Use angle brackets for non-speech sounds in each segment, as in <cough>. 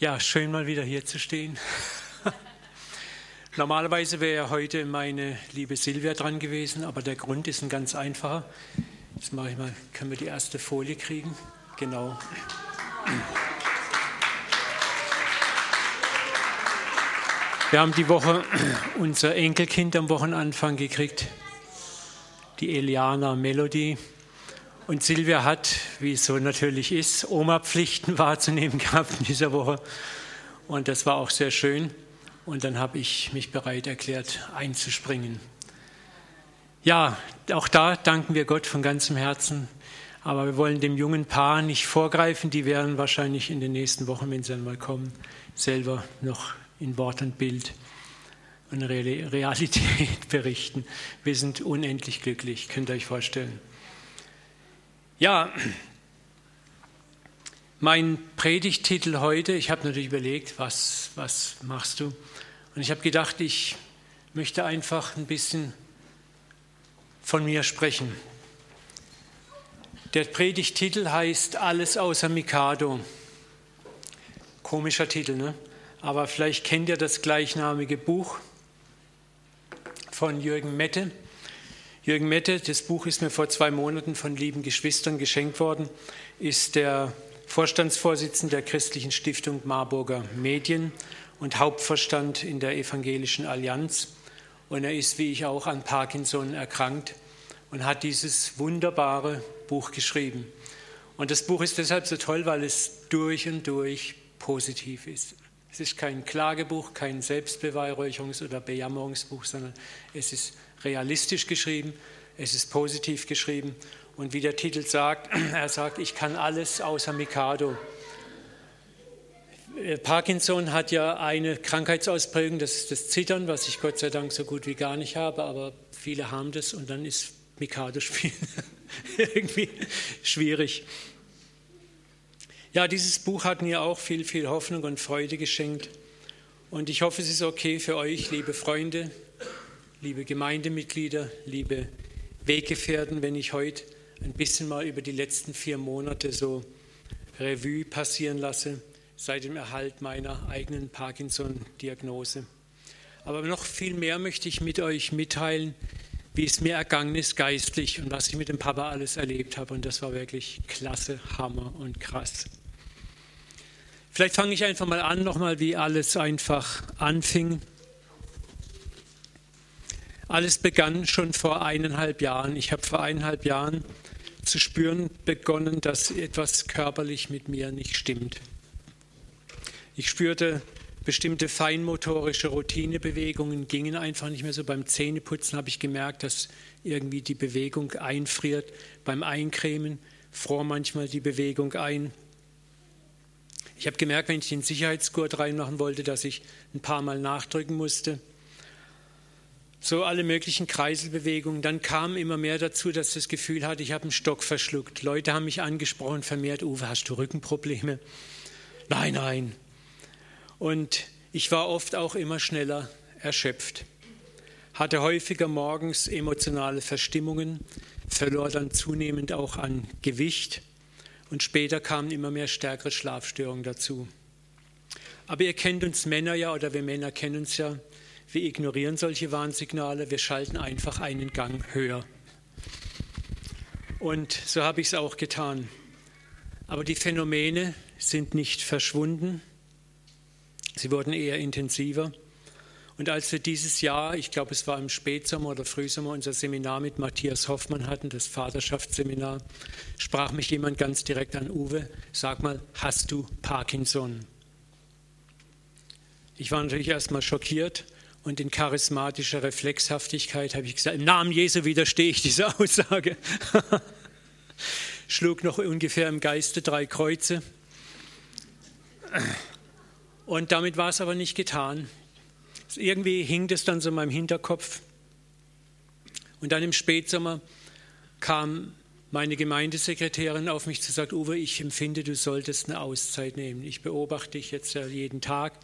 Ja, schön mal wieder hier zu stehen. <laughs> Normalerweise wäre heute meine liebe Silvia dran gewesen, aber der Grund ist ein ganz einfacher. Jetzt mache ich mal, können wir die erste Folie kriegen? Genau. Wir haben die Woche <clears throat> unser Enkelkind am Wochenanfang gekriegt, die Eliana Melody. Und Silvia hat, wie es so natürlich ist, Oma-Pflichten <laughs> wahrzunehmen gehabt in dieser Woche. Und das war auch sehr schön. Und dann habe ich mich bereit erklärt, einzuspringen. Ja, auch da danken wir Gott von ganzem Herzen. Aber wir wollen dem jungen Paar nicht vorgreifen. Die werden wahrscheinlich in den nächsten Wochen, wenn sie einmal kommen, selber noch in Wort und Bild und Realität <laughs> berichten. Wir sind unendlich glücklich, könnt ihr euch vorstellen. Ja, mein Predigtitel heute, ich habe natürlich überlegt, was, was machst du? Und ich habe gedacht, ich möchte einfach ein bisschen von mir sprechen. Der Predigtitel heißt Alles außer Mikado. Komischer Titel, ne? Aber vielleicht kennt ihr das gleichnamige Buch von Jürgen Mette. Jürgen Mette, das Buch ist mir vor zwei Monaten von lieben Geschwistern geschenkt worden, ist der Vorstandsvorsitzende der christlichen Stiftung Marburger Medien und Hauptverstand in der Evangelischen Allianz. Und er ist, wie ich auch, an Parkinson erkrankt und hat dieses wunderbare Buch geschrieben. Und das Buch ist deshalb so toll, weil es durch und durch positiv ist. Es ist kein Klagebuch, kein Selbstbeweihräucherungs- oder Bejammerungsbuch, sondern es ist realistisch geschrieben, es ist positiv geschrieben. Und wie der Titel sagt, <clears throat> er sagt, ich kann alles außer Mikado. Äh, Parkinson hat ja eine Krankheitsausprägung, das ist das Zittern, was ich Gott sei Dank so gut wie gar nicht habe, aber viele haben das und dann ist Mikado-Spielen <laughs> irgendwie schwierig. Ja, dieses Buch hat mir auch viel, viel Hoffnung und Freude geschenkt. Und ich hoffe, es ist okay für euch, liebe Freunde, liebe Gemeindemitglieder, liebe Weggefährten, wenn ich heute ein bisschen mal über die letzten vier Monate so Revue passieren lasse, seit dem Erhalt meiner eigenen Parkinson-Diagnose. Aber noch viel mehr möchte ich mit euch mitteilen, wie es mir ergangen ist geistlich und was ich mit dem Papa alles erlebt habe. Und das war wirklich klasse, Hammer und krass. Vielleicht fange ich einfach mal an, nochmal, wie alles einfach anfing. Alles begann schon vor eineinhalb Jahren. Ich habe vor eineinhalb Jahren zu spüren begonnen, dass etwas körperlich mit mir nicht stimmt. Ich spürte, bestimmte feinmotorische Routinebewegungen gingen einfach nicht mehr so. Beim Zähneputzen habe ich gemerkt, dass irgendwie die Bewegung einfriert. Beim Eincremen fror manchmal die Bewegung ein. Ich habe gemerkt, wenn ich den Sicherheitsgurt reinmachen wollte, dass ich ein paar Mal nachdrücken musste. So alle möglichen Kreiselbewegungen. Dann kam immer mehr dazu, dass ich das Gefühl hatte, ich habe einen Stock verschluckt. Leute haben mich angesprochen, vermehrt, Uwe, hast du Rückenprobleme? Nein, nein. Und ich war oft auch immer schneller erschöpft, hatte häufiger morgens emotionale Verstimmungen, verlor dann zunehmend auch an Gewicht und später kamen immer mehr stärkere Schlafstörungen dazu. Aber ihr kennt uns Männer ja, oder wir Männer kennen uns ja, wir ignorieren solche Warnsignale, wir schalten einfach einen Gang höher. Und so habe ich es auch getan. Aber die Phänomene sind nicht verschwunden, sie wurden eher intensiver. Und als wir dieses Jahr, ich glaube es war im Spätsommer oder Frühsommer, unser Seminar mit Matthias Hoffmann hatten, das Vaterschaftsseminar, sprach mich jemand ganz direkt an, Uwe, sag mal, hast du Parkinson? Ich war natürlich erstmal schockiert und in charismatischer Reflexhaftigkeit habe ich gesagt, im Namen Jesu widerstehe ich dieser <laughs> Aussage. Schlug noch ungefähr im Geiste drei Kreuze. Und damit war es aber nicht getan. Irgendwie hing das dann so in meinem Hinterkopf. Und dann im Spätsommer kam meine Gemeindesekretärin auf mich zu sagen, Uwe, ich empfinde, du solltest eine Auszeit nehmen. Ich beobachte dich jetzt ja jeden Tag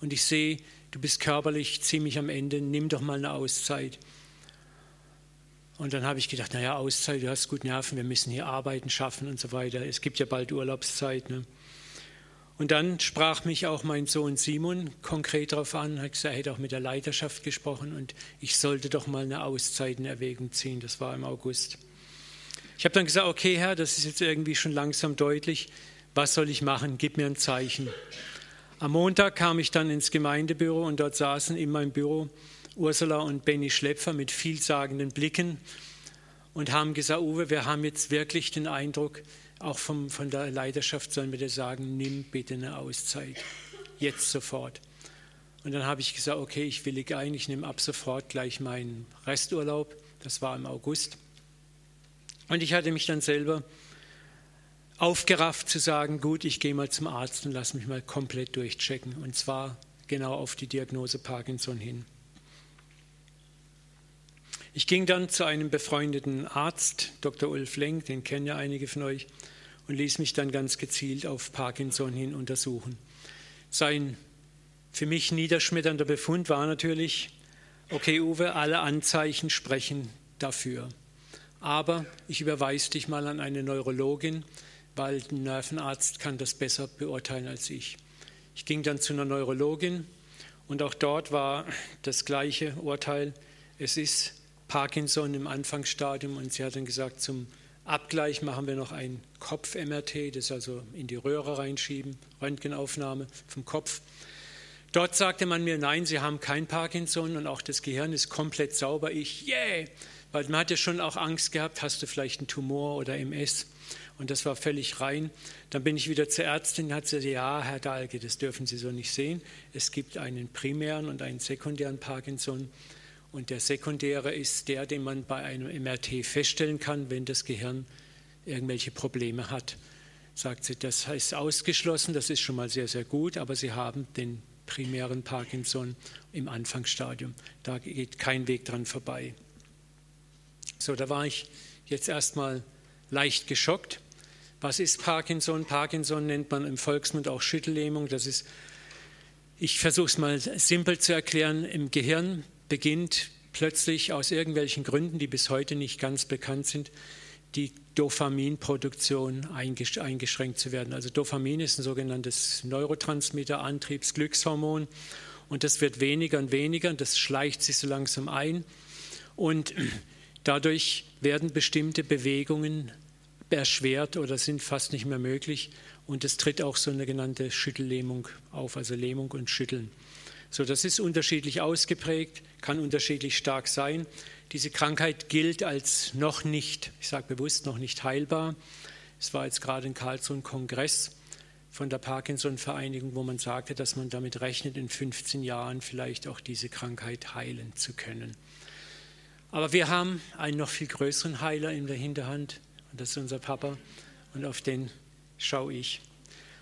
und ich sehe, du bist körperlich ziemlich am Ende, nimm doch mal eine Auszeit. Und dann habe ich gedacht, naja, Auszeit, du hast gut Nerven, wir müssen hier arbeiten, schaffen und so weiter. Es gibt ja bald Urlaubszeit. Ne? Und dann sprach mich auch mein Sohn Simon konkret darauf an, hat gesagt, er hätte auch mit der Leiterschaft gesprochen und ich sollte doch mal eine Auszeit in Erwägung ziehen. Das war im August. Ich habe dann gesagt, okay Herr, das ist jetzt irgendwie schon langsam deutlich. Was soll ich machen? Gib mir ein Zeichen. Am Montag kam ich dann ins Gemeindebüro und dort saßen in meinem Büro Ursula und Benny Schlepfer mit vielsagenden Blicken und haben gesagt, Uwe, wir haben jetzt wirklich den Eindruck, auch vom, von der Leiterschaft sollen wir dir sagen, nimm bitte eine Auszeit. Jetzt sofort. Und dann habe ich gesagt, okay, ich willige ein, ich nehme ab sofort gleich meinen Resturlaub. Das war im August. Und ich hatte mich dann selber aufgerafft zu sagen, gut, ich gehe mal zum Arzt und lasse mich mal komplett durchchecken. Und zwar genau auf die Diagnose Parkinson hin. Ich ging dann zu einem befreundeten Arzt, Dr. Ulf Lenk, den kennen ja einige von euch, und ließ mich dann ganz gezielt auf Parkinson hin untersuchen. Sein für mich niederschmetternder Befund war natürlich, okay Uwe, alle Anzeichen sprechen dafür. Aber ich überweise dich mal an eine Neurologin, weil ein Nervenarzt kann das besser beurteilen als ich. Ich ging dann zu einer Neurologin und auch dort war das gleiche Urteil. Es ist Parkinson im Anfangsstadium und sie hat dann gesagt, zum Abgleich machen wir noch ein Kopf-MRT, das also in die Röhre reinschieben, Röntgenaufnahme vom Kopf. Dort sagte man mir, nein, Sie haben kein Parkinson und auch das Gehirn ist komplett sauber. Ich, yeah, weil man hat ja schon auch Angst gehabt, hast du vielleicht einen Tumor oder MS? Und das war völlig rein. Dann bin ich wieder zur Ärztin hat gesagt, ja, Herr Dahlke, das dürfen Sie so nicht sehen. Es gibt einen primären und einen sekundären Parkinson. Und der sekundäre ist der, den man bei einem MRT feststellen kann, wenn das Gehirn irgendwelche Probleme hat. Sagt sie, das heißt ausgeschlossen, das ist schon mal sehr, sehr gut, aber Sie haben den primären Parkinson im Anfangsstadium. Da geht kein Weg dran vorbei. So, da war ich jetzt erstmal leicht geschockt. Was ist Parkinson? Parkinson nennt man im Volksmund auch Schüttellähmung. Das ist, ich versuche es mal simpel zu erklären, im Gehirn beginnt plötzlich aus irgendwelchen Gründen, die bis heute nicht ganz bekannt sind, die Dopaminproduktion eingeschränkt zu werden. Also Dopamin ist ein sogenanntes Neurotransmitter, Antriebs, Glückshormon und das wird weniger und weniger und das schleicht sich so langsam ein und <clears throat> dadurch werden bestimmte Bewegungen erschwert oder sind fast nicht mehr möglich und es tritt auch so eine genannte Schüttellähmung auf, also Lähmung und Schütteln. So, das ist unterschiedlich ausgeprägt, kann unterschiedlich stark sein. Diese Krankheit gilt als noch nicht, ich sage bewusst noch nicht heilbar. Es war jetzt gerade in Karlsruhe ein Kongress von der Parkinson-Vereinigung, wo man sagte, dass man damit rechnet, in 15 Jahren vielleicht auch diese Krankheit heilen zu können. Aber wir haben einen noch viel größeren Heiler in der Hinterhand, das ist unser Papa, und auf den schaue ich.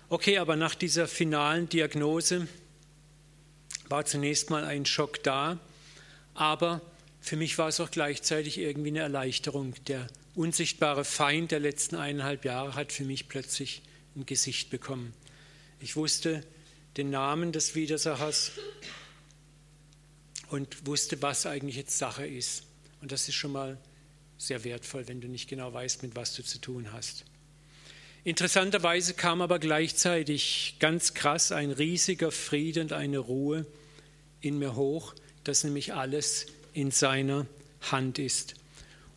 Okay, aber nach dieser finalen Diagnose, war zunächst mal ein Schock da, aber für mich war es auch gleichzeitig irgendwie eine Erleichterung. Der unsichtbare Feind der letzten eineinhalb Jahre hat für mich plötzlich ein Gesicht bekommen. Ich wusste den Namen des Widersachers und wusste, was eigentlich jetzt Sache ist. Und das ist schon mal sehr wertvoll, wenn du nicht genau weißt, mit was du zu tun hast. Interessanterweise kam aber gleichzeitig ganz krass ein riesiger Frieden und eine Ruhe in mir hoch, dass nämlich alles in seiner Hand ist.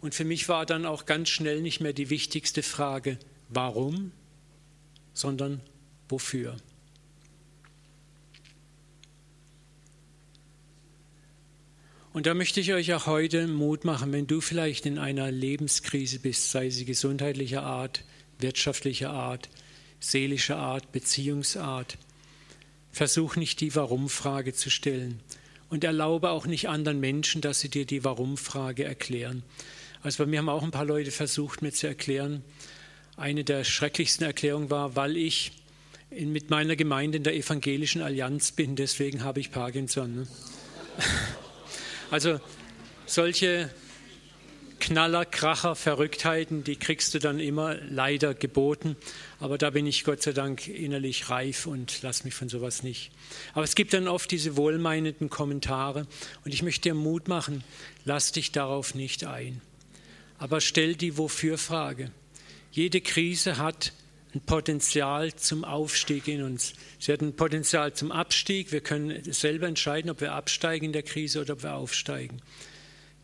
Und für mich war dann auch ganz schnell nicht mehr die wichtigste Frage, warum, sondern wofür. Und da möchte ich euch auch heute Mut machen, wenn du vielleicht in einer Lebenskrise bist, sei sie gesundheitlicher Art, wirtschaftlicher Art, seelischer Art, Beziehungsart. Versuch nicht die Warum-Frage zu stellen und erlaube auch nicht anderen Menschen, dass sie dir die Warum-Frage erklären. Also bei mir haben auch ein paar Leute versucht, mir zu erklären. Eine der schrecklichsten Erklärungen war, weil ich in, mit meiner Gemeinde in der evangelischen Allianz bin, deswegen habe ich Parkinson. Ne? <laughs> Also solche Knaller, Kracher, Verrücktheiten, die kriegst du dann immer leider geboten. Aber da bin ich Gott sei Dank innerlich reif und lass mich von sowas nicht. Aber es gibt dann oft diese wohlmeinenden Kommentare und ich möchte dir Mut machen, lass dich darauf nicht ein. Aber stell die Wofür-Frage. Jede Krise hat ein Potenzial zum Aufstieg in uns. Sie hat ein Potenzial zum Abstieg. Wir können selber entscheiden, ob wir absteigen in der Krise oder ob wir aufsteigen.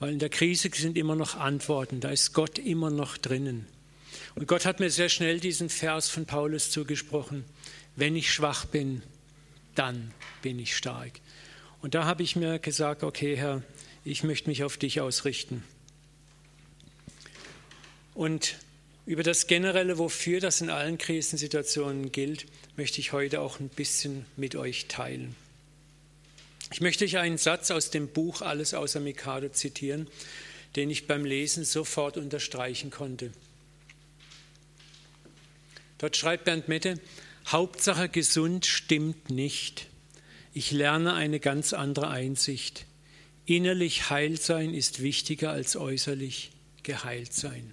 Weil in der Krise sind immer noch Antworten, da ist Gott immer noch drinnen. Und Gott hat mir sehr schnell diesen Vers von Paulus zugesprochen. Wenn ich schwach bin, dann bin ich stark. Und da habe ich mir gesagt, okay Herr, ich möchte mich auf dich ausrichten. Und über das generelle, wofür das in allen Krisensituationen gilt, möchte ich heute auch ein bisschen mit euch teilen. Ich möchte euch einen Satz aus dem Buch Alles außer Mikado zitieren, den ich beim Lesen sofort unterstreichen konnte. Dort schreibt Bernd Mette, Hauptsache gesund stimmt nicht. Ich lerne eine ganz andere Einsicht. Innerlich heil sein ist wichtiger als äußerlich geheilt sein.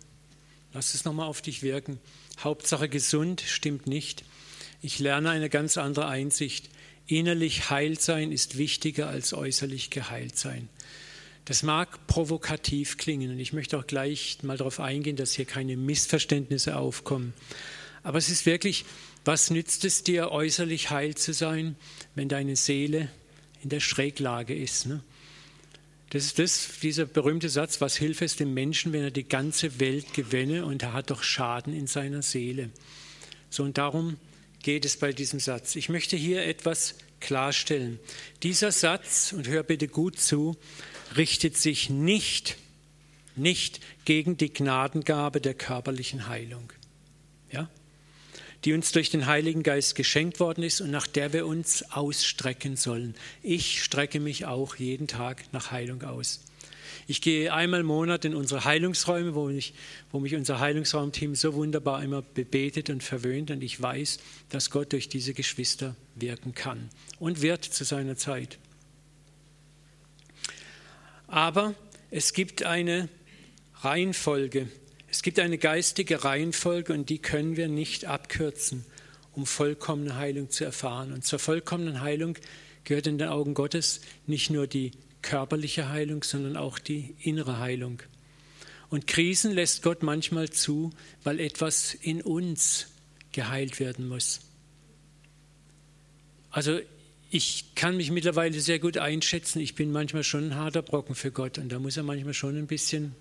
Lass es nochmal auf dich wirken. Hauptsache gesund stimmt nicht. Ich lerne eine ganz andere Einsicht. Innerlich heil sein ist wichtiger als äußerlich geheilt sein. Das mag provokativ klingen und ich möchte auch gleich mal darauf eingehen, dass hier keine Missverständnisse aufkommen. Aber es ist wirklich, was nützt es dir, äußerlich heil zu sein, wenn deine Seele in der Schräglage ist? Ne? Das ist das, dieser berühmte Satz, was hilft es dem Menschen, wenn er die ganze Welt gewinne und er hat doch Schaden in seiner Seele. So und darum geht es bei diesem Satz. Ich möchte hier etwas klarstellen. Dieser Satz, und hör bitte gut zu, richtet sich nicht, nicht gegen die Gnadengabe der körperlichen Heilung. Ja? Die uns durch den Heiligen Geist geschenkt worden ist und nach der wir uns ausstrecken sollen. Ich strecke mich auch jeden Tag nach Heilung aus. Ich gehe einmal im Monat in unsere Heilungsräume, wo mich, wo mich unser Heilungsraumteam so wunderbar immer bebetet und verwöhnt. Und ich weiß, dass Gott durch diese Geschwister wirken kann und wird zu seiner Zeit. Aber es gibt eine Reihenfolge, es gibt eine geistige Reihenfolge und die können wir nicht abkürzen, um vollkommene Heilung zu erfahren. Und zur vollkommenen Heilung gehört in den Augen Gottes nicht nur die körperliche Heilung, sondern auch die innere Heilung. Und Krisen lässt Gott manchmal zu, weil etwas in uns geheilt werden muss. Also ich kann mich mittlerweile sehr gut einschätzen. Ich bin manchmal schon ein harter Brocken für Gott und da muss er manchmal schon ein bisschen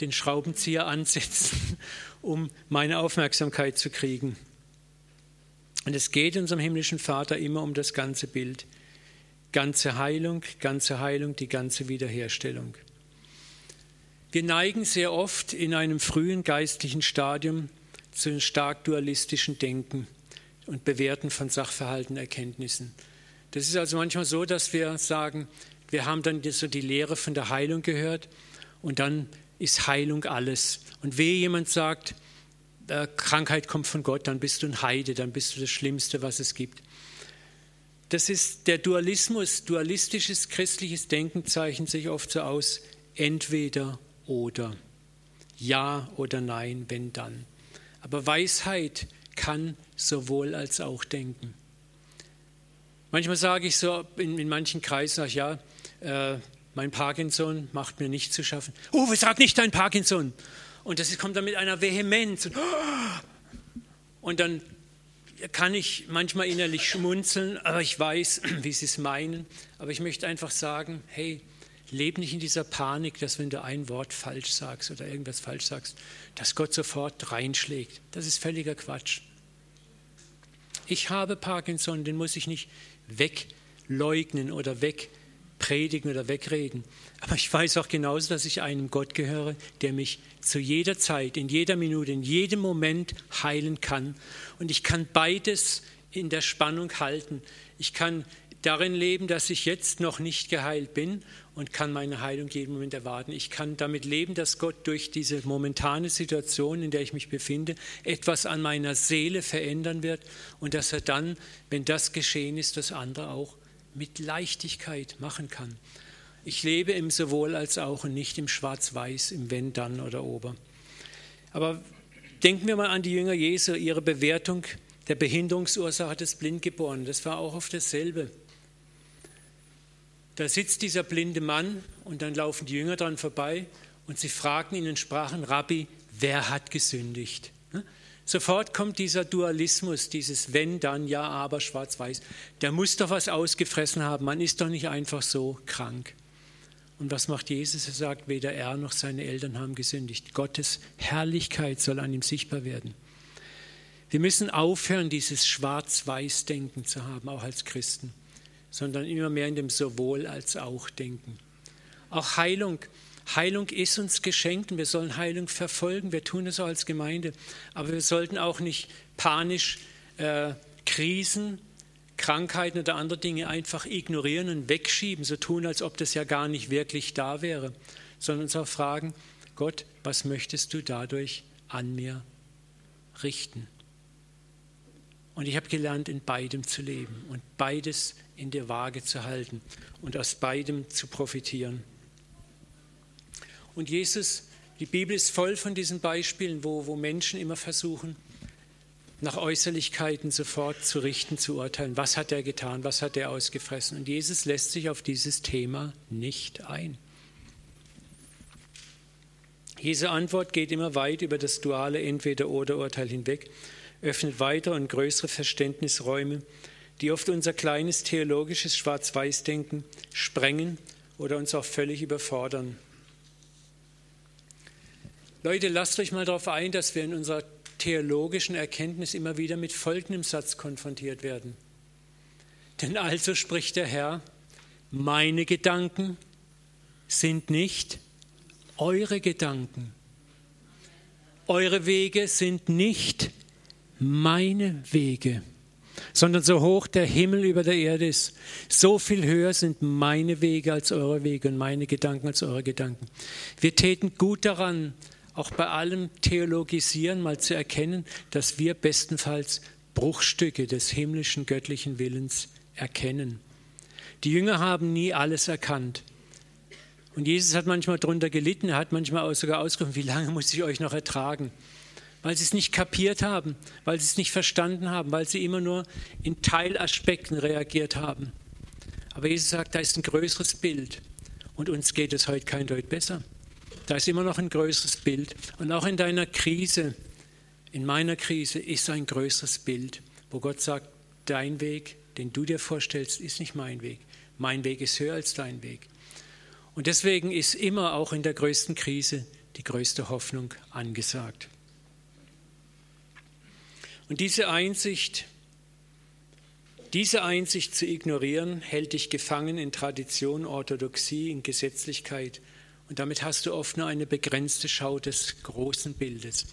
den Schraubenzieher ansetzen, <laughs> um meine Aufmerksamkeit zu kriegen. Und es geht unserem himmlischen Vater immer um das ganze Bild. Ganze Heilung, ganze Heilung, die ganze Wiederherstellung. Wir neigen sehr oft in einem frühen geistlichen Stadium zu einem stark dualistischen Denken und Bewerten von Sachverhalten, Erkenntnissen. Das ist also manchmal so, dass wir sagen, wir haben dann so die Lehre von der Heilung gehört und dann ist Heilung alles. Und wehe jemand sagt, Krankheit kommt von Gott, dann bist du ein Heide, dann bist du das Schlimmste, was es gibt. Das ist der Dualismus, dualistisches christliches Denken zeichnet sich oft so aus, entweder oder, ja oder nein, wenn dann. Aber Weisheit kann sowohl als auch denken. Manchmal sage ich so in, in manchen Kreisen, ach ja, äh, mein Parkinson macht mir nicht zu schaffen. Uwe, sag nicht dein Parkinson. Und das kommt dann mit einer Vehemenz. Und dann kann ich manchmal innerlich schmunzeln, aber ich weiß, <clears throat> wie sie es meinen. Aber ich möchte einfach sagen, hey, leb nicht in dieser Panik, dass wenn du ein Wort falsch sagst oder irgendwas falsch sagst, dass Gott sofort reinschlägt. Das ist völliger Quatsch. Ich habe Parkinson, den muss ich nicht wegleugnen oder weg predigen oder wegreden. Aber ich weiß auch genauso, dass ich einem Gott gehöre, der mich zu jeder Zeit, in jeder Minute, in jedem Moment heilen kann. Und ich kann beides in der Spannung halten. Ich kann darin leben, dass ich jetzt noch nicht geheilt bin und kann meine Heilung jeden Moment erwarten. Ich kann damit leben, dass Gott durch diese momentane Situation, in der ich mich befinde, etwas an meiner Seele verändern wird und dass er dann, wenn das geschehen ist, das andere auch mit Leichtigkeit machen kann. Ich lebe im sowohl als auch und nicht im Schwarz-Weiß, im Wenn, Dann oder Ober. Aber denken wir mal an die Jünger Jesu, ihre Bewertung der Behinderungsursache des Blindgeborenen. Das war auch auf dasselbe. Da sitzt dieser blinde Mann und dann laufen die Jünger dran vorbei und sie fragen ihn in Sprachen, Rabbi, wer hat gesündigt? Sofort kommt dieser Dualismus, dieses wenn, dann, ja, aber, schwarz-weiß. Der muss doch was ausgefressen haben. Man ist doch nicht einfach so krank. Und was macht Jesus? Er sagt, weder er noch seine Eltern haben gesündigt. Gottes Herrlichkeit soll an ihm sichtbar werden. Wir müssen aufhören, dieses Schwarz-Weiß-Denken zu haben, auch als Christen, sondern immer mehr in dem sowohl als auch Denken. Auch Heilung Heilung ist uns geschenkt und wir sollen Heilung verfolgen. Wir tun es auch als Gemeinde. Aber wir sollten auch nicht panisch äh, Krisen, Krankheiten oder andere Dinge einfach ignorieren und wegschieben, so tun, als ob das ja gar nicht wirklich da wäre, sondern uns auch fragen, Gott, was möchtest du dadurch an mir richten? Und ich habe gelernt, in beidem zu leben und beides in der Waage zu halten und aus beidem zu profitieren. Und Jesus, die Bibel ist voll von diesen Beispielen, wo, wo Menschen immer versuchen, nach Äußerlichkeiten sofort zu richten, zu urteilen. Was hat er getan? Was hat er ausgefressen? Und Jesus lässt sich auf dieses Thema nicht ein. Jesu Antwort geht immer weit über das duale Entweder-oder-Urteil hinweg, öffnet weitere und größere Verständnisräume, die oft unser kleines theologisches Schwarz-Weiß-Denken sprengen oder uns auch völlig überfordern. Leute, lasst euch mal darauf ein, dass wir in unserer theologischen Erkenntnis immer wieder mit folgendem Satz konfrontiert werden. Denn also spricht der Herr, meine Gedanken sind nicht eure Gedanken. Eure Wege sind nicht meine Wege, sondern so hoch der Himmel über der Erde ist, so viel höher sind meine Wege als eure Wege und meine Gedanken als eure Gedanken. Wir täten gut daran, auch bei allem Theologisieren mal zu erkennen, dass wir bestenfalls Bruchstücke des himmlischen göttlichen Willens erkennen. Die Jünger haben nie alles erkannt. Und Jesus hat manchmal darunter gelitten, er hat manchmal sogar ausgerufen, wie lange muss ich euch noch ertragen? Weil sie es nicht kapiert haben, weil sie es nicht verstanden haben, weil sie immer nur in Teilaspekten reagiert haben. Aber Jesus sagt, da ist ein größeres Bild und uns geht es heute kein Deut besser. Da ist immer noch ein größeres Bild. Und auch in deiner Krise, in meiner Krise, ist ein größeres Bild, wo Gott sagt, dein Weg, den du dir vorstellst, ist nicht mein Weg. Mein Weg ist höher als dein Weg. Und deswegen ist immer auch in der größten Krise die größte Hoffnung angesagt. Und diese Einsicht, diese Einsicht zu ignorieren, hält dich gefangen in Tradition, Orthodoxie, in Gesetzlichkeit und damit hast du oft nur eine begrenzte Schau des großen Bildes.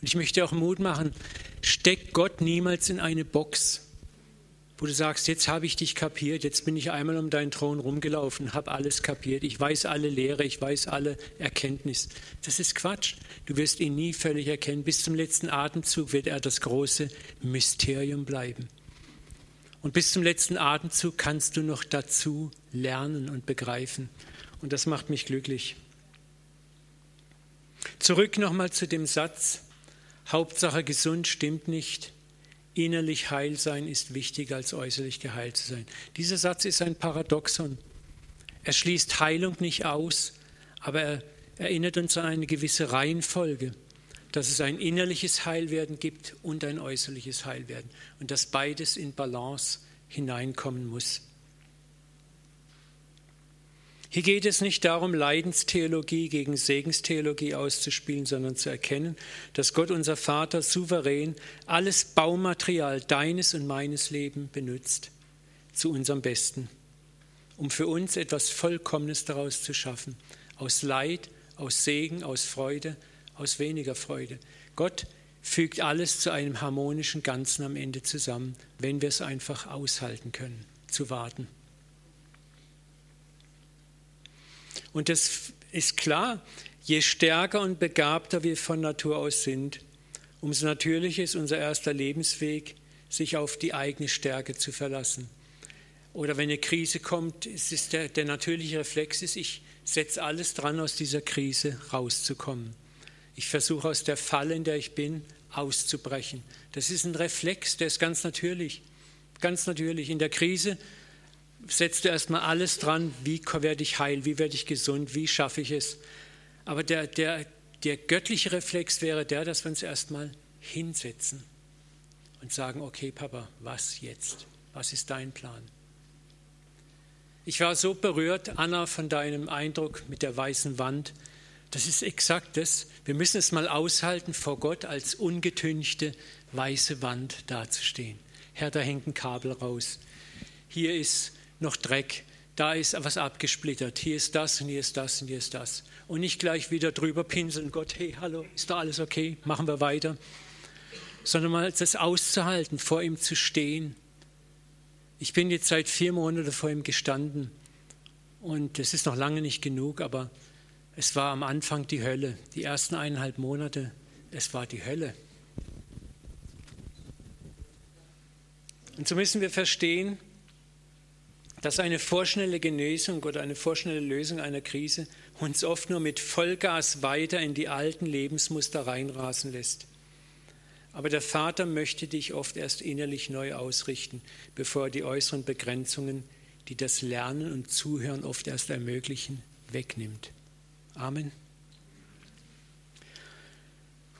Und ich möchte auch Mut machen, steck Gott niemals in eine Box, wo du sagst, jetzt habe ich dich kapiert, jetzt bin ich einmal um deinen Thron rumgelaufen, habe alles kapiert, ich weiß alle Lehre, ich weiß alle Erkenntnis. Das ist Quatsch. Du wirst ihn nie völlig erkennen. Bis zum letzten Atemzug wird er das große Mysterium bleiben. Und bis zum letzten Atemzug kannst du noch dazu lernen und begreifen. Und das macht mich glücklich. Zurück nochmal zu dem Satz, Hauptsache gesund stimmt nicht. Innerlich heil sein ist wichtiger als äußerlich geheilt zu sein. Dieser Satz ist ein Paradoxon. Er schließt Heilung nicht aus, aber er erinnert uns an eine gewisse Reihenfolge, dass es ein innerliches Heilwerden gibt und ein äußerliches Heilwerden und dass beides in Balance hineinkommen muss. Hier geht es nicht darum, Leidenstheologie gegen Segenstheologie auszuspielen, sondern zu erkennen, dass Gott unser Vater souverän alles Baumaterial deines und meines Lebens benutzt zu unserem Besten, um für uns etwas Vollkommenes daraus zu schaffen, aus Leid, aus Segen, aus Freude, aus weniger Freude. Gott fügt alles zu einem harmonischen Ganzen am Ende zusammen, wenn wir es einfach aushalten können, zu warten. Und das ist klar, je stärker und begabter wir von Natur aus sind, umso natürlicher ist unser erster Lebensweg, sich auf die eigene Stärke zu verlassen. Oder wenn eine Krise kommt, ist der, der natürliche Reflex ist, ich setze alles dran, aus dieser Krise rauszukommen. Ich versuche aus der Falle, in der ich bin, auszubrechen. Das ist ein Reflex, der ist ganz natürlich. Ganz natürlich. In der Krise setzt du erstmal alles dran, wie werde ich heil, wie werde ich gesund, wie schaffe ich es. Aber der, der, der göttliche Reflex wäre der, dass wir uns erstmal hinsetzen und sagen, okay Papa, was jetzt? Was ist dein Plan? Ich war so berührt, Anna, von deinem Eindruck mit der weißen Wand. Das ist exakt das. Wir müssen es mal aushalten, vor Gott als ungetünchte weiße Wand dazustehen. Herr, da hängt ein Kabel raus. Hier ist noch Dreck. Da ist was abgesplittert. Hier ist das und hier ist das und hier ist das. Und nicht gleich wieder drüber pinseln. Gott, hey, hallo, ist da alles okay? Machen wir weiter. Sondern mal das auszuhalten, vor ihm zu stehen ich bin jetzt seit vier Monaten vor ihm gestanden und es ist noch lange nicht genug, aber es war am Anfang die Hölle. Die ersten eineinhalb Monate, es war die Hölle. Und so müssen wir verstehen, dass eine vorschnelle Genesung oder eine vorschnelle Lösung einer Krise uns oft nur mit Vollgas weiter in die alten Lebensmuster reinrasen lässt. Aber der Vater möchte dich oft erst innerlich neu ausrichten, bevor er die äußeren Begrenzungen, die das Lernen und Zuhören oft erst ermöglichen, wegnimmt. Amen.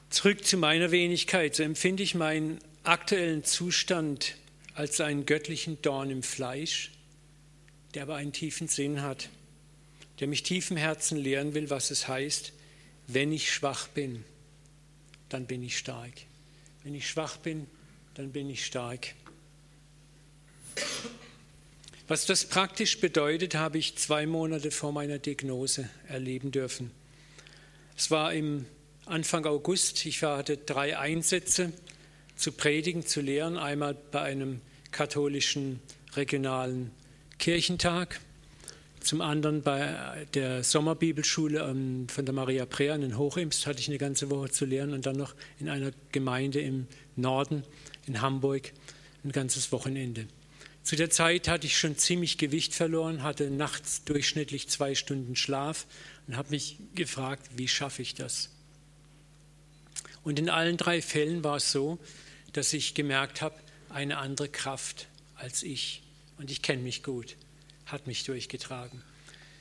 Zurück zu meiner Wenigkeit. So empfinde ich meinen aktuellen Zustand als einen göttlichen Dorn im Fleisch, der aber einen tiefen Sinn hat, der mich tief im Herzen lehren will, was es heißt, wenn ich schwach bin, dann bin ich stark. Wenn ich schwach bin, dann bin ich stark. Was das praktisch bedeutet, habe ich zwei Monate vor meiner Diagnose erleben dürfen. Es war im Anfang August. Ich hatte drei Einsätze zu predigen, zu lehren. Einmal bei einem katholischen regionalen Kirchentag, zum anderen bei der Sommerbibelschule ähm, von der Maria Prea in Hochimst hatte ich eine ganze Woche zu lehren und dann noch in einer Gemeinde im Norden in Hamburg ein ganzes Wochenende. Zu der Zeit hatte ich schon ziemlich Gewicht verloren, hatte nachts durchschnittlich zwei Stunden Schlaf und habe mich gefragt, wie schaffe ich das? Und in allen drei Fällen war es so, dass ich gemerkt habe, eine andere Kraft als ich. Und ich kenne mich gut hat mich durchgetragen.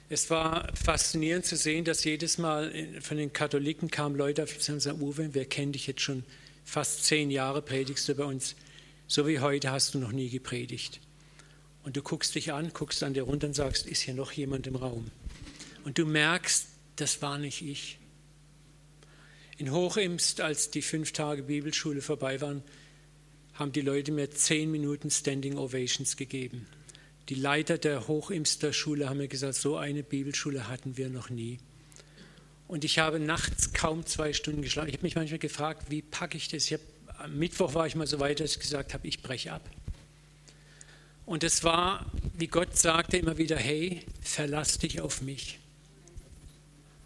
Es war faszinierend zu sehen, dass jedes Mal von den Katholiken kamen Leute auf und sagten, Uwe, wir kennen dich jetzt schon fast zehn Jahre, predigst du bei uns. So wie heute hast du noch nie gepredigt. Und du guckst dich an, guckst an dir runter und sagst, ist hier noch jemand im Raum? Und du merkst, das war nicht ich. In Hochimst, als die fünf Tage Bibelschule vorbei waren, haben die Leute mir zehn Minuten Standing Ovations gegeben. Die Leiter der Hochimster Schule haben mir gesagt, so eine Bibelschule hatten wir noch nie. Und ich habe nachts kaum zwei Stunden geschlafen. Ich habe mich manchmal gefragt, wie packe ich das? Ich hab, am Mittwoch war ich mal so weit, dass ich gesagt habe, ich breche ab. Und es war, wie Gott sagte immer wieder, hey, verlass dich auf mich.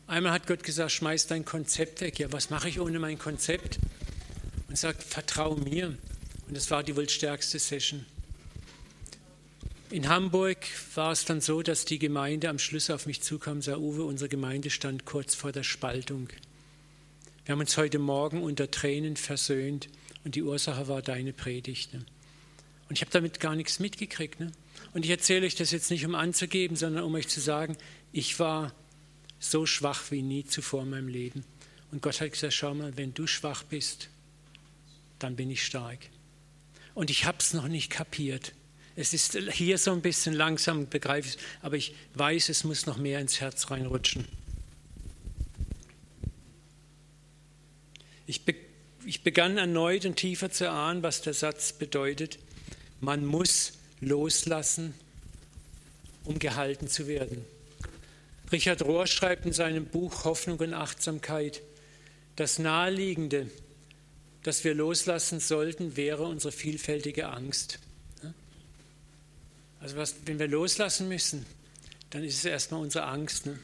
Einmal hat Gott gesagt, schmeiß dein Konzept weg. Ja, was mache ich ohne mein Konzept? Und sagt, vertrau mir. Und das war die wohl stärkste Session. In Hamburg war es dann so, dass die Gemeinde am Schluss auf mich zukam sagte, Uwe, unsere Gemeinde stand kurz vor der Spaltung. Wir haben uns heute Morgen unter Tränen versöhnt und die Ursache war deine Predigt. Ne? Und ich habe damit gar nichts mitgekriegt. Ne? Und ich erzähle euch das jetzt nicht, um anzugeben, sondern um euch zu sagen, ich war so schwach wie nie zuvor in meinem Leben. Und Gott hat gesagt, schau mal, wenn du schwach bist, dann bin ich stark. Und ich habe es noch nicht kapiert. Es ist hier so ein bisschen langsam, begreife ich, aber ich weiß, es muss noch mehr ins Herz reinrutschen. Ich, be ich begann erneut und tiefer zu ahnen, was der Satz bedeutet. Man muss loslassen, um gehalten zu werden. Richard Rohr schreibt in seinem Buch Hoffnung und Achtsamkeit, das Naheliegende, das wir loslassen sollten, wäre unsere vielfältige Angst. Also was, wenn wir loslassen müssen, dann ist es erstmal unsere Angst. Ne?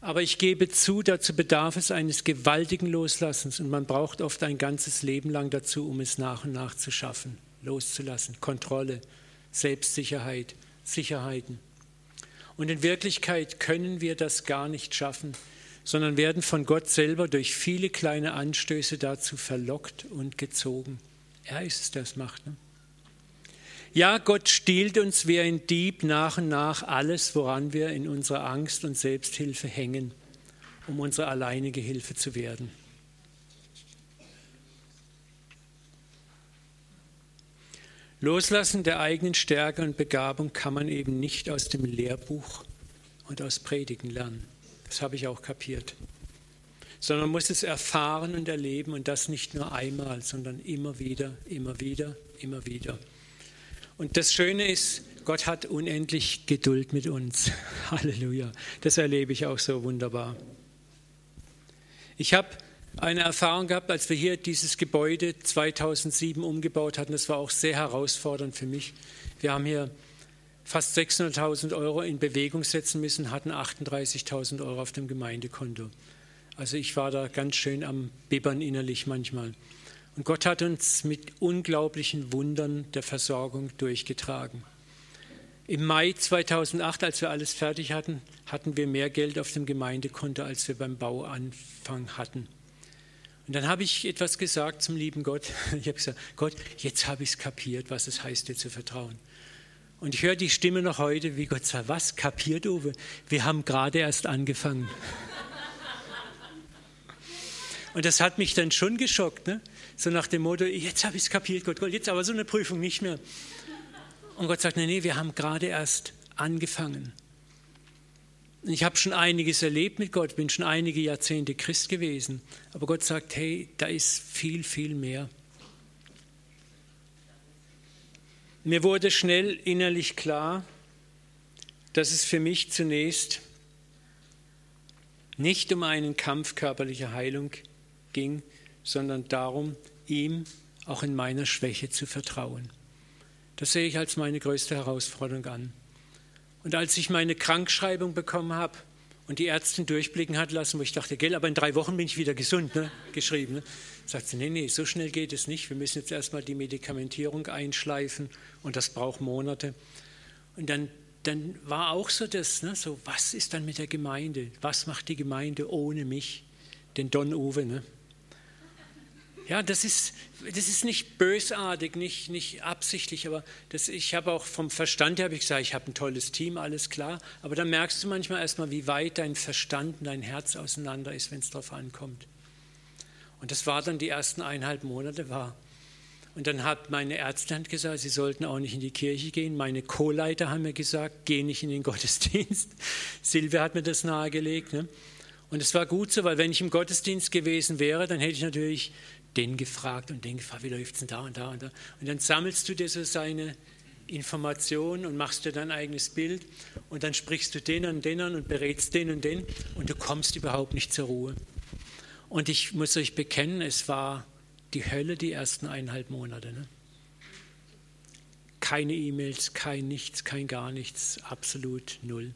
Aber ich gebe zu, dazu bedarf es eines gewaltigen Loslassens und man braucht oft ein ganzes Leben lang dazu, um es nach und nach zu schaffen, loszulassen. Kontrolle, Selbstsicherheit, Sicherheiten. Und in Wirklichkeit können wir das gar nicht schaffen, sondern werden von Gott selber durch viele kleine Anstöße dazu verlockt und gezogen. Er ist es, der es macht. Ne? Ja, Gott stiehlt uns wie ein Dieb nach und nach alles, woran wir in unserer Angst und Selbsthilfe hängen, um unsere alleinige Hilfe zu werden. Loslassen der eigenen Stärke und Begabung kann man eben nicht aus dem Lehrbuch und aus Predigen lernen. Das habe ich auch kapiert. Sondern man muss es erfahren und erleben und das nicht nur einmal, sondern immer wieder, immer wieder, immer wieder. Und das Schöne ist, Gott hat unendlich Geduld mit uns. <laughs> Halleluja. Das erlebe ich auch so wunderbar. Ich habe eine Erfahrung gehabt, als wir hier dieses Gebäude 2007 umgebaut hatten. Das war auch sehr herausfordernd für mich. Wir haben hier fast 600.000 Euro in Bewegung setzen müssen, hatten 38.000 Euro auf dem Gemeindekonto. Also ich war da ganz schön am Bibbern innerlich manchmal. Und Gott hat uns mit unglaublichen Wundern der Versorgung durchgetragen. Im Mai 2008, als wir alles fertig hatten, hatten wir mehr Geld auf dem Gemeindekonto, als wir beim Bauanfang hatten. Und dann habe ich etwas gesagt zum lieben Gott. <laughs> Ich habe gesagt, Gott, jetzt habe ich es kapiert, was es heißt, dir zu vertrauen. Und ich höre die Stimme noch heute, wie Gott sagt, was kapiert, Uwe? Wir haben gerade erst angefangen. Und das hat mich dann schon geschockt, ne? so nach dem Motto, jetzt habe ich es kapiert, Gott, Gott, jetzt aber so eine Prüfung nicht mehr. Und Gott sagt, nee, nee, wir haben gerade erst angefangen. Ich habe schon einiges erlebt mit Gott, bin schon einige Jahrzehnte Christ gewesen. Aber Gott sagt, hey, da ist viel, viel mehr. Mir wurde schnell innerlich klar, dass es für mich zunächst nicht um einen Kampf körperlicher Heilung ging, sondern darum, ihm auch in meiner Schwäche zu vertrauen. Das sehe ich als meine größte Herausforderung an. Und als ich meine Krankschreibung bekommen habe und die Ärztin durchblicken hat lassen, wo ich dachte, gell, aber in drei Wochen bin ich wieder gesund, ne? geschrieben, ne? sagt sie, nee, nee, so schnell geht es nicht. Wir müssen jetzt erstmal die Medikamentierung einschleifen und das braucht Monate. Und dann, dann war auch so das, ne? so, was ist dann mit der Gemeinde? Was macht die Gemeinde ohne mich, den Don Uwe? Ne? Ja, das ist, das ist nicht bösartig, nicht, nicht absichtlich, aber das, ich habe auch vom Verstand her, ich gesagt, ich habe ein tolles Team, alles klar. Aber dann merkst du manchmal erstmal, wie weit dein Verstand und dein Herz auseinander ist, wenn es darauf ankommt. Und das war dann die ersten eineinhalb Monate war. Und dann hat meine Ärztin gesagt, sie sollten auch nicht in die Kirche gehen. Meine Co-Leiter haben mir gesagt, geh nicht in den <laughs> Gottesdienst. Silvia hat mir das nahegelegt. Ne? Und es war gut so, weil wenn ich im Gottesdienst gewesen wäre, dann hätte ich natürlich den gefragt und den gefragt, wie läuft es denn da und da und da. Und dann sammelst du dir so seine Informationen und machst dir dein eigenes Bild und dann sprichst du den und den an und berätst den und den und du kommst überhaupt nicht zur Ruhe. Und ich muss euch bekennen, es war die Hölle die ersten eineinhalb Monate. Ne? Keine E-Mails, kein nichts, kein gar nichts, absolut null.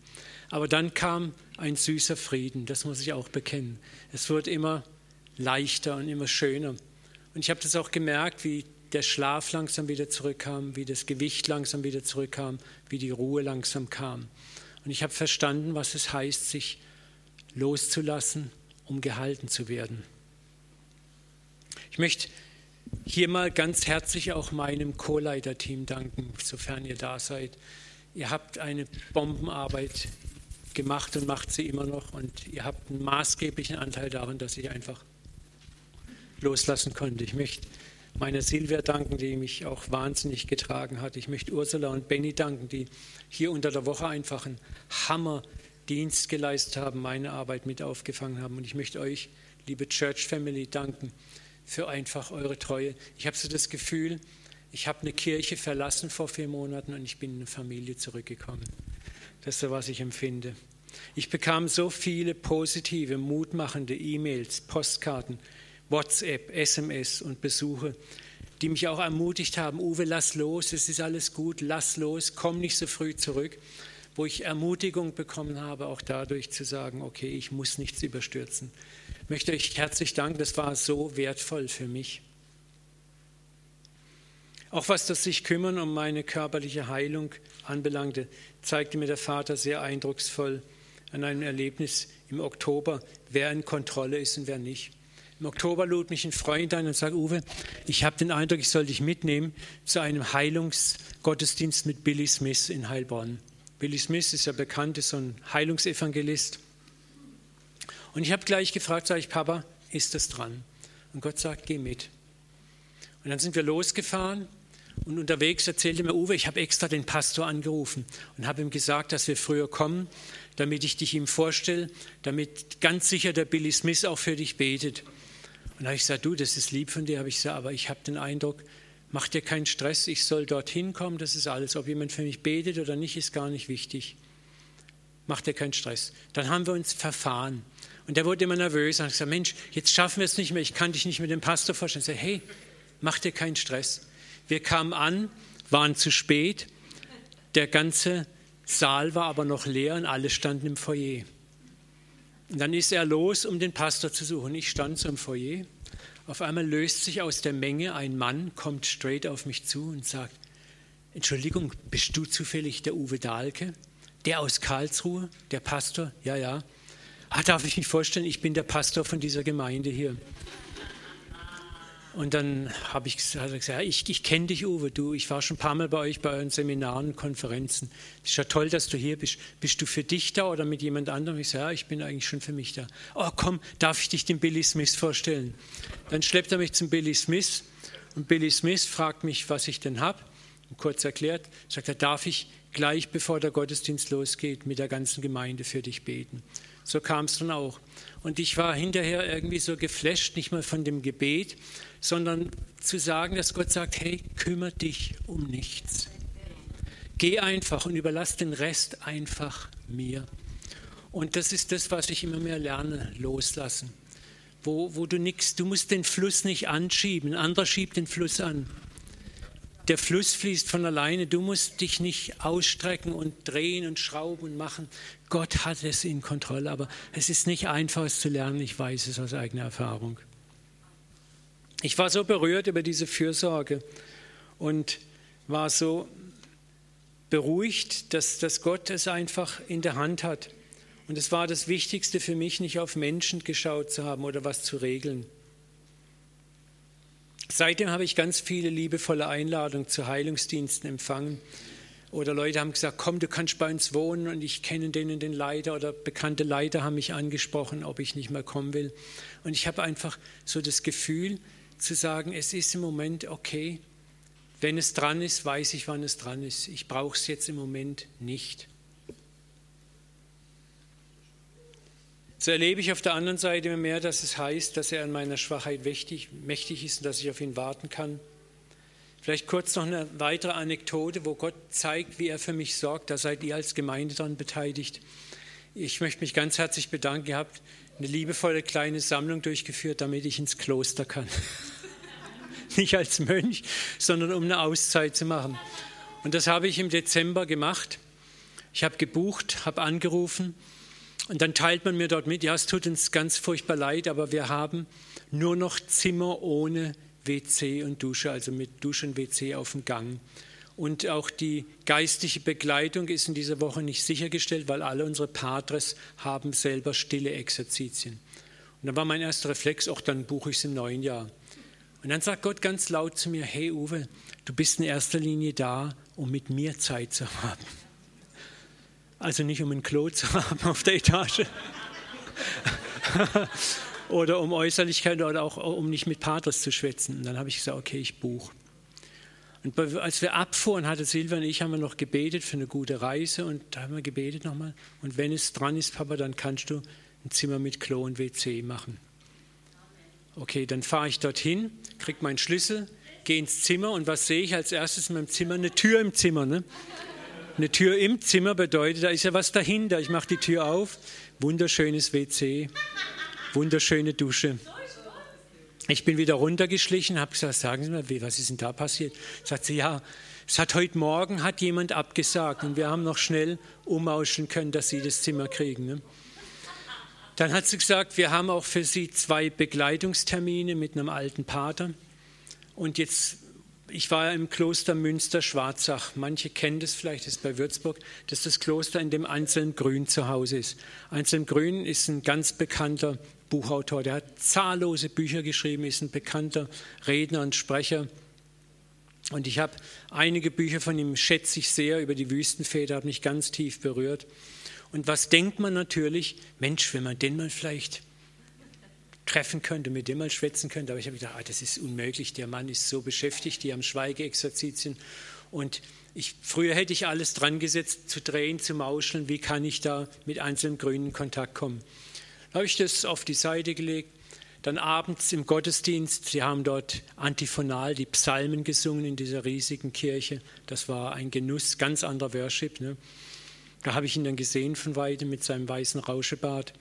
Aber dann kam ein süßer Frieden, das muss ich auch bekennen. Es wurde immer leichter und immer schöner. Und ich habe das auch gemerkt, wie der Schlaf langsam wieder zurückkam, wie das Gewicht langsam wieder zurückkam, wie die Ruhe langsam kam. Und ich habe verstanden, was es heißt, sich loszulassen, um gehalten zu werden. Ich möchte hier mal ganz herzlich auch meinem Co-Leiter-Team danken, sofern ihr da seid. Ihr habt eine Bombenarbeit gemacht und macht sie immer noch und ihr habt einen maßgeblichen Anteil daran, dass ich einfach loslassen konnte. Ich möchte meiner Silvia danken, die mich auch wahnsinnig getragen hat. Ich möchte Ursula und Benny danken, die hier unter der Woche einfach einen Hammerdienst geleistet haben, meine Arbeit mit aufgefangen haben. Und ich möchte euch, liebe Church Family, danken für einfach eure Treue. Ich habe so das Gefühl, ich habe eine Kirche verlassen vor vier Monaten und ich bin in eine Familie zurückgekommen. Das ist so, was ich empfinde. Ich bekam so viele positive, mutmachende E-Mails, Postkarten, WhatsApp, SMS und Besuche, die mich auch ermutigt haben, Uwe, lass los, es ist alles gut, lass los, komm nicht so früh zurück, wo ich Ermutigung bekommen habe, auch dadurch zu sagen, okay, ich muss nichts überstürzen. Ich möchte euch herzlich danken, das war so wertvoll für mich. Auch was das sich kümmern um meine körperliche Heilung anbelangte, zeigte mir der Vater sehr eindrucksvoll an einem Erlebnis im Oktober, wer in Kontrolle ist und wer nicht. Im Oktober lud mich ein Freund ein und sagte, Uwe, ich habe den Eindruck, ich soll dich mitnehmen zu einem Heilungsgottesdienst mit Billy Smith in Heilbronn. Billy Smith ist ja bekannt, ist so ein Heilungsevangelist. Und ich habe gleich gefragt, sage ich, Papa, ist das dran? Und Gott sagt, geh mit. Und dann sind wir losgefahren Und unterwegs erzählte mir Uwe, ich habe extra den Pastor angerufen und habe ihm gesagt, dass wir früher kommen, damit ich dich ihm vorstelle, damit ganz sicher der Billy Smith auch für dich betet. Und da habe ich gesagt, du, das ist lieb von dir, habe ich gesagt, aber ich habe den Eindruck, mach dir keinen Stress, ich soll dorthin kommen, das ist alles. Ob jemand für mich betet oder nicht, ist gar nicht wichtig. Mach dir keinen Stress. Dann haben wir uns verfahren. Und der wurde immer nervös und hat gesagt, Mensch, jetzt schaffen wir es nicht mehr, ich kann dich nicht mit dem Pastor vorstellen. Ich sage, hey, mach dir keinen Stress. Wir kamen an, waren zu spät, der ganze Saal war aber noch leer und alle standen im Foyer. Und dann ist er los, um den Pastor zu suchen. Ich stand so im Foyer. Auf einmal löst sich aus der Menge ein Mann, kommt straight auf mich zu und sagt, Entschuldigung, bist du zufällig der Uwe Dahlke? Der aus Karlsruhe, der Pastor? Ja, ja. Ah, darf ich mich vorstellen, ich bin der Pastor von dieser Gemeinde hier. Und dann habe ich gesagt, ja, ich, ich kenne dich, Uwe, du, ich war schon ein paar Mal bei euch bei euren Seminaren, Konferenzen. Es ist ja toll, dass du hier bist. Bist du für dich da oder mit jemand anderem? Ich sage, ja, ich bin eigentlich schon für mich da. Oh, komm, darf ich dich dem Billy Smith vorstellen? Dann schleppt er mich zum Billy Smith und Billy Smith fragt mich, was ich denn habe. Kurz erklärt, sagt er, darf ich gleich bevor der Gottesdienst losgeht, mit der ganzen Gemeinde für dich beten? So kam es dann auch. Und ich war hinterher irgendwie so geflasht, nicht mal von dem Gebet, sondern zu sagen, dass Gott sagt, hey, kümmere dich um nichts. Geh einfach und überlass den Rest einfach mir. Und das ist das, was ich immer mehr lerne, loslassen. Wo, wo du nichts, du musst den Fluss nicht anschieben, ein anderer schiebt den Fluss an. Der Fluss fließt von alleine, du musst dich nicht ausstrecken und drehen und schrauben und machen. Gott hat es in Kontrolle, aber es ist nicht einfach, es zu lernen, ich weiß es aus eigener Erfahrung. Ich war so berührt über diese Fürsorge und war so beruhigt, dass, dass Gott es einfach in der Hand hat. Und es war das Wichtigste für mich, nicht auf Menschen geschaut zu haben oder was zu regeln. Seitdem habe ich ganz viele liebevolle Einladungen zu Heilungsdiensten empfangen. Oder Leute haben gesagt, komm, du kannst bei uns wohnen und ich kenne den und den Leiter oder bekannte Leiter haben mich angesprochen, ob ich nicht mehr kommen will. Und ich habe einfach so das Gefühl, zu sagen, es ist im Moment okay, wenn es dran ist, weiß ich, wann es dran ist. Ich brauche es jetzt im Moment nicht. So erlebe ich auf der anderen Seite immer mehr, dass es heißt, dass er an meiner Schwachheit mächtig, mächtig ist und dass ich auf ihn warten kann. Vielleicht kurz noch eine weitere Anekdote, wo Gott zeigt, wie er für mich sorgt. Da seid ihr als Gemeinde daran beteiligt. Ich möchte mich ganz herzlich bedanken. Ihr habt eine liebevolle kleine Sammlung durchgeführt, damit ich ins Kloster kann. <laughs> Nicht als Mönch, sondern um eine Auszeit zu machen. Und das habe ich im Dezember gemacht. Ich habe gebucht, habe angerufen und dann teilt man mir dort mit, ja, es tut uns ganz furchtbar leid, aber wir haben nur noch Zimmer ohne WC und Dusche, also mit Dusche und WC auf dem Gang. Und auch die geistliche Begleitung ist in dieser Woche nicht sichergestellt, weil alle unsere Patres haben selber stille Exerzitien. Und dann war mein erster Reflex, auch dann buche ich es im neuen Jahr. Und dann sagt Gott ganz laut zu mir, hey Uwe, du bist in erster Linie da, um mit mir Zeit zu haben. Also nicht um ein Klo zu <laughs> haben auf der Etage. <laughs> oder um Äußerlichkeit oder auch um nicht mit Patres zu schwätzen. Und dann habe ich gesagt, okay, ich buche. Und als wir abfuhren, hatte Silvia und ich haben wir noch gebetet für eine gute Reise und da haben wir gebetet nochmal. Und wenn es dran ist, Papa, dann kannst du ein Zimmer mit Klo und WC machen. Okay, dann fahre ich dorthin, kriege meinen Schlüssel, gehe ins Zimmer und was sehe ich als erstes in meinem Zimmer? Eine Tür im Zimmer. Ne? Eine Tür im Zimmer bedeutet, da ist ja was dahinter. Ich mache die Tür auf, wunderschönes WC, wunderschöne Dusche. Ich bin wieder runtergeschlichen, habe gesagt, sagen Sie mal, was ist denn da passiert? Sagt sie, ja, es hat heute Morgen hat jemand abgesagt und wir haben noch schnell umauschen können, dass Sie das Zimmer kriegen. Ne? Dann hat sie gesagt, wir haben auch für Sie zwei Begleitungstermine mit einem alten Pater. Und jetzt, ich war im Kloster Münster-Schwarzach. Manche kennen das vielleicht, das ist bei Würzburg. Das ist das Kloster, in dem Anselm Grün zu Hause ist. Anselm Grün ist ein ganz bekannter Buchautor, der hat zahllose Bücher geschrieben, ist ein bekannter Redner und Sprecher. Und ich habe einige Bücher von ihm, schätze ich sehr, über die Wüstenväter, hat mich ganz tief berührt. Und was denkt man natürlich? Mensch, wenn man den mal vielleicht treffen könnte, mit dem mal schwätzen könnte. Aber ich habe gedacht, ah, das ist unmöglich. Der Mann ist so beschäftigt, die haben Schweigeexerzitien. Und ich, früher hätte ich alles dran gesetzt, zu drehen, zu mauscheln. Wie kann ich da mit einzelnen Grünen in Kontakt kommen? Da habe ich das auf die Seite gelegt. Dann abends im Gottesdienst, sie haben dort antiphonal die Psalmen gesungen in dieser riesigen Kirche. Das war ein Genuss, ganz anderer Worship. Ne? Da habe ich ihn dann gesehen von weitem mit seinem weißen Rauschebart.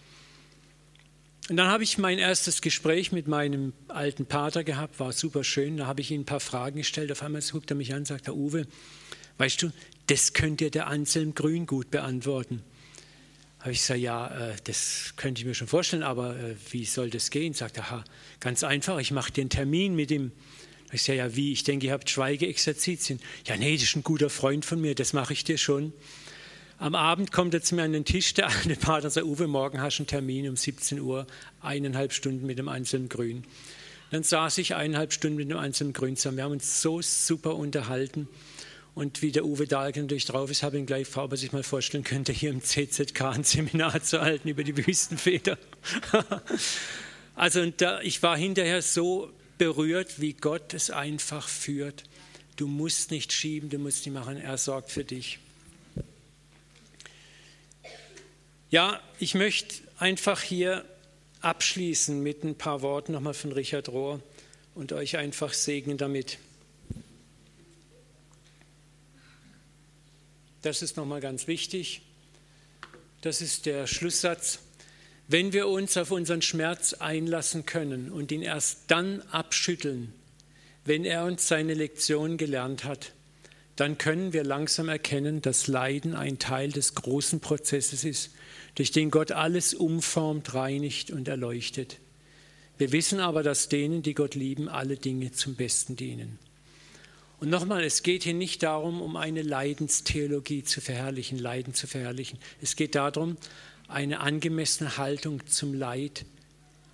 Und dann habe ich mein erstes Gespräch mit meinem alten Pater gehabt, war super schön. Da habe ich ihm ein paar Fragen gestellt. Auf einmal guckt er mich an und sagt, Herr Uwe, weißt du, das könnte dir der Anselm Grün gut beantworten. Habe ich gesagt, ja, äh, das könnte ich mir schon vorstellen, aber äh, wie soll das gehen? Sagt er, aha, ganz einfach, ich mache den Termin mit ihm. Ich sage, ja, wie? Ich denke, ihr habt Schweigeexerzitien. Ja, nee, das ist ein guter Freund von mir, das mache ich dir schon. Am Abend kommt er zu mir an den Tisch, der alte Pater, und sagt, Uwe, morgen hast du einen Termin um 17 Uhr, eineinhalb Stunden mit dem einzelnen Grün. Dann saß ich eineinhalb Stunden mit dem einzelnen Grün zusammen. Wir haben uns so super unterhalten. Und wie der Uwe Dahlke natürlich drauf ist, habe ich ihn gleich gefragt, ob er sich mal vorstellen könnte, hier im CZK ein Seminar zu halten über die Wüstenfeder. <laughs> also da, ich war hinterher so berührt, wie Gott es einfach führt. Du musst nicht schieben, du musst nicht machen, er sorgt für dich. Ja, ich möchte einfach hier abschließen mit ein paar Worten nochmal von Richard Rohr und euch einfach segnen damit. Das ist nochmal ganz wichtig. Das ist der Schlusssatz. Wenn wir uns auf unseren Schmerz einlassen können und ihn erst dann abschütteln, wenn er uns seine Lektion gelernt hat, dann können wir langsam erkennen, dass Leiden ein Teil des großen Prozesses ist, durch den Gott alles umformt, reinigt und erleuchtet. Wir wissen aber, dass denen, die Gott lieben, alle Dinge zum Besten dienen. Und nochmal, es geht hier nicht darum, um eine Leidenstheologie zu verherrlichen, Leiden zu verherrlichen. Es geht darum, eine angemessene Haltung zum Leid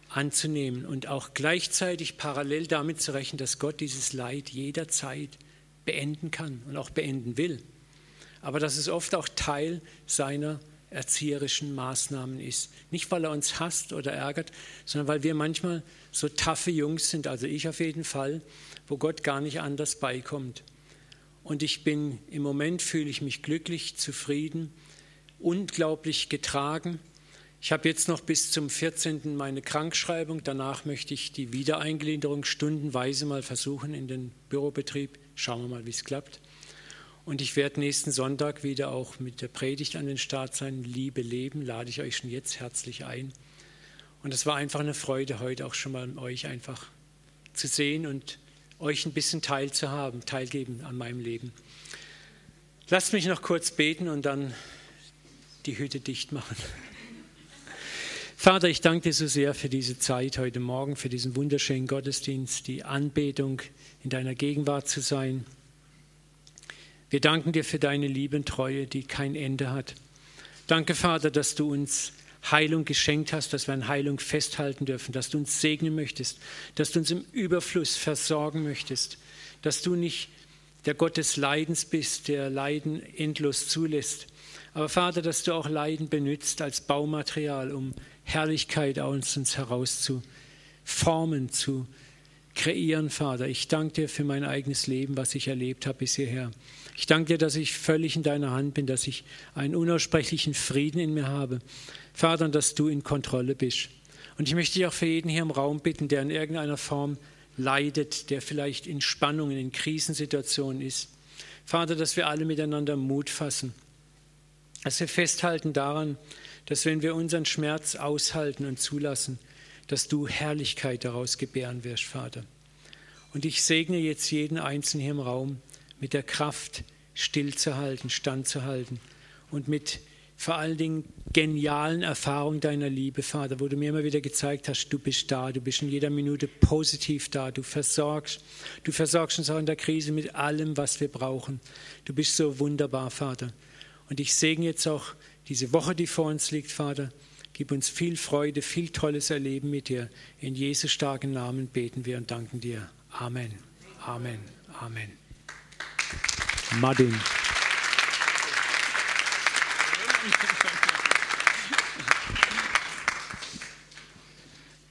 anzunehmen und auch gleichzeitig parallel damit zu rechnen, dass Gott dieses Leid jederzeit beenden kann und auch beenden will. Aber dass es oft auch Teil seiner erzieherischen Maßnahmen ist. Nicht, weil er uns hasst oder ärgert, sondern weil wir manchmal so taffe Jungs sind, also ich auf jeden Fall, wo Gott gar nicht anders beikommt. Und ich bin im Moment fühle ich mich glücklich, zufrieden, unglaublich getragen. Ich habe jetzt noch bis zum 14. meine Krankschreibung. Danach möchte ich die Wiedereingliederung stundenweise mal versuchen in den Bürobetrieb. Schauen wir mal, wie es klappt. Und ich werde nächsten Sonntag wieder auch mit der Predigt an den Start sein. Liebe Leben, lade ich euch schon jetzt herzlich ein. Und es war einfach eine Freude, heute auch schon mal euch einfach zu sehen und euch ein bisschen teilzuhaben, teilgeben an meinem Leben. Lasst mich noch kurz beten und dann die Hütte dicht machen. <laughs> Vater, ich danke dir so sehr für diese Zeit heute Morgen, für diesen wunderschönen Gottesdienst, die Anbetung in deiner Gegenwart zu sein. Wir danken dir für deine Liebe und Treue, die kein Ende hat. Danke, Vater, dass du uns Heilung geschenkt hast, dass wir an Heilung festhalten dürfen, dass du uns segnen möchtest, dass du uns im Überfluss versorgen möchtest, dass du nicht der Gott des Leidens bist, der Leiden endlos zulässt. Aber Vater, dass du auch Leiden benützt als Baumaterial, um Herrlichkeit aus uns heraus zu formen, zu kreieren, Vater. Ich danke dir für mein eigenes Leben, was ich erlebt habe bis hierher. Ich danke dir, dass ich völlig in deiner Hand bin, dass ich einen unaussprechlichen Frieden in mir habe. Vater, dass du in Kontrolle bist. Und ich möchte dich auch für jeden hier im Raum bitten, der in irgendeiner Form leidet, der vielleicht in Spannungen, in Krisensituationen ist. Vater, dass wir alle miteinander Mut fassen, dass wir festhalten daran, dass wenn wir unseren Schmerz aushalten und zulassen, dass du Herrlichkeit daraus gebären wirst, Vater. Und ich segne jetzt jeden Einzelnen hier im Raum, mit der Kraft stillzuhalten, standzuhalten und mit vor allen Dingen genialen Erfahrungen deiner Liebe, Vater, wo du mir immer wieder gezeigt hast, du bist da, du bist in jeder Minute positiv da, du versorgst, du versorgst uns auch in der Krise mit allem, was wir brauchen. Du bist so wunderbar, Vater. Und ich segne jetzt auch diese Woche, die vor uns liegt, Vater. Gib uns viel Freude, viel tolles Erleben mit dir. In Jesu starken Namen beten wir und danken dir. Amen. Amen. Amen. Martin. <laughs>